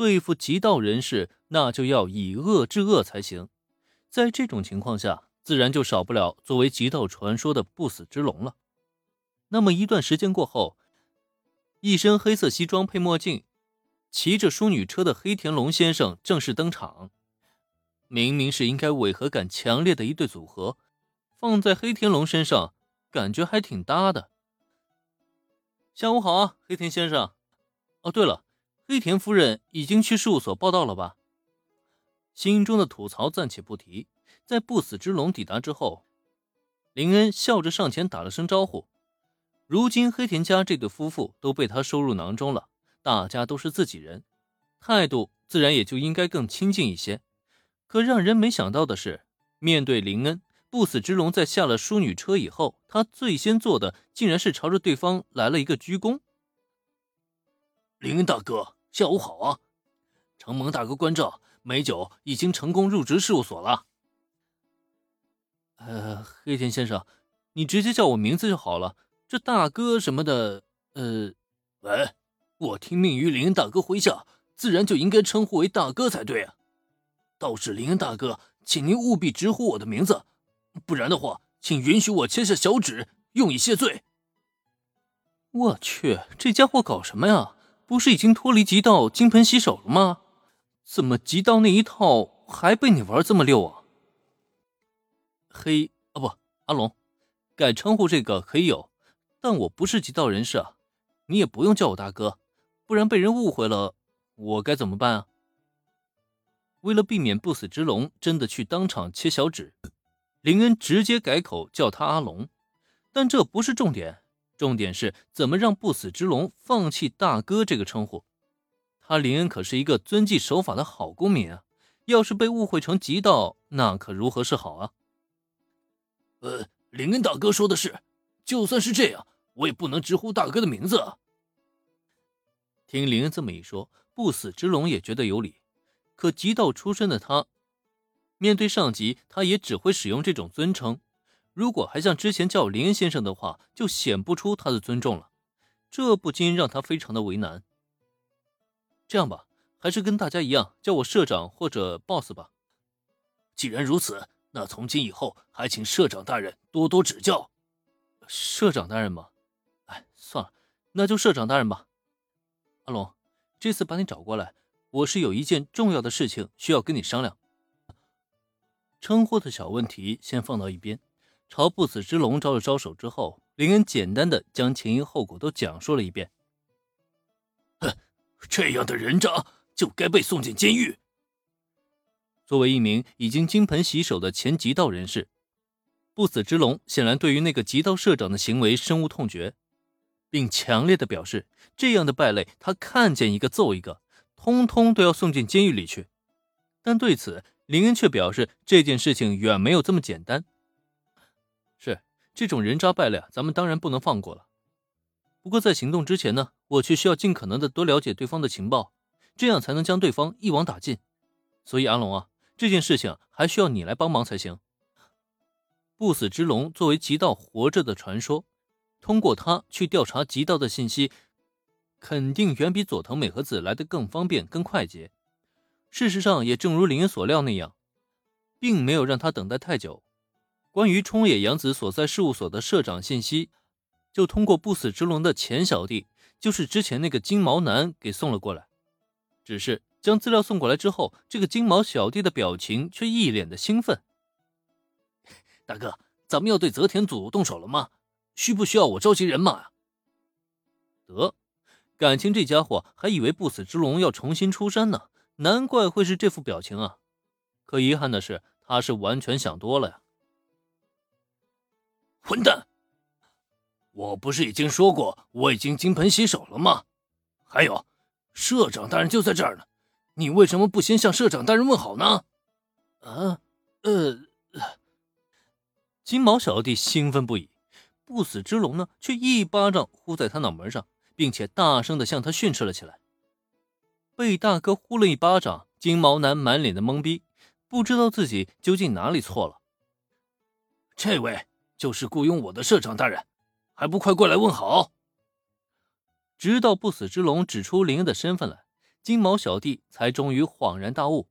对付极道人士，那就要以恶制恶才行。在这种情况下，自然就少不了作为极道传说的不死之龙了。那么一段时间过后，一身黑色西装配墨镜，骑着淑女车的黑田龙先生正式登场。明明是应该违和感强烈的一对组合，放在黑田龙身上，感觉还挺搭的。下午好啊，黑田先生。哦，对了，黑田夫人已经去事务所报道了吧？心中的吐槽暂且不提，在不死之龙抵达之后，林恩笑着上前打了声招呼。如今黑田家这对夫妇都被他收入囊中了，大家都是自己人，态度自然也就应该更亲近一些。可让人没想到的是，面对林恩，不死之龙在下了淑女车以后，他最先做的竟然是朝着对方来了一个鞠躬。林恩大哥，下午好啊！承蒙大哥关照，美酒已经成功入职事务所了。呃，黑田先生，你直接叫我名字就好了，这大哥什么的，呃，喂，我听命于林恩大哥麾下，自然就应该称呼为大哥才对啊。倒是林恩大哥，请您务必直呼我的名字，不然的话，请允许我切下小指，用以谢罪。我去，这家伙搞什么呀？不是已经脱离极道金盆洗手了吗？怎么极道那一套还被你玩这么溜啊？嘿啊不，阿龙，改称呼这个可以有，但我不是极道人士啊，你也不用叫我大哥，不然被人误会了，我该怎么办啊？为了避免不死之龙真的去当场切小指，林恩直接改口叫他阿龙。但这不是重点，重点是怎么让不死之龙放弃大哥这个称呼。他林恩可是一个遵纪守法的好公民啊，要是被误会成极道，那可如何是好啊？呃，林恩大哥说的是，就算是这样，我也不能直呼大哥的名字啊。听林恩这么一说，不死之龙也觉得有理。可极道出身的他，面对上级，他也只会使用这种尊称。如果还像之前叫林先生的话，就显不出他的尊重了，这不禁让他非常的为难。这样吧，还是跟大家一样，叫我社长或者 boss 吧。既然如此，那从今以后还请社长大人多多指教。社长大人吗？哎，算了，那就社长大人吧。阿龙，这次把你找过来。我是有一件重要的事情需要跟你商量。称呼的小问题先放到一边，朝不死之龙招了招手之后，林恩简单的将前因后果都讲述了一遍。哼，这样的人渣就该被送进监狱。作为一名已经金盆洗手的前极道人士，不死之龙显然对于那个极道社长的行为深恶痛绝，并强烈的表示，这样的败类他看见一个揍一个。通通都要送进监狱里去，但对此林恩却表示这件事情远没有这么简单。这种人渣败类，咱们当然不能放过了。不过在行动之前呢，我却需要尽可能的多了解对方的情报，这样才能将对方一网打尽。所以阿龙啊，这件事情还需要你来帮忙才行。不死之龙作为极道活着的传说，通过他去调查极道的信息。肯定远比佐藤美和子来的更方便、更快捷。事实上，也正如林恩所料那样，并没有让他等待太久。关于冲野洋子所在事务所的社长信息，就通过不死之龙的前小弟，就是之前那个金毛男给送了过来。只是将资料送过来之后，这个金毛小弟的表情却一脸的兴奋。大哥，咱们要对泽田组动手了吗？需不需要我召集人马呀？得。感情这家伙还以为不死之龙要重新出山呢，难怪会是这副表情啊！可遗憾的是，他是完全想多了呀！混蛋！我不是已经说过我已经金盆洗手了吗？还有，社长大人就在这儿呢，你为什么不先向社长大人问好呢？啊，呃，金毛小弟兴奋不已，不死之龙呢，却一巴掌呼在他脑门上。并且大声的向他训斥了起来。被大哥呼了一巴掌，金毛男满脸的懵逼，不知道自己究竟哪里错了。这位就是雇佣我的社长大人，还不快过来问好！直到不死之龙指出林的身份来，金毛小弟才终于恍然大悟。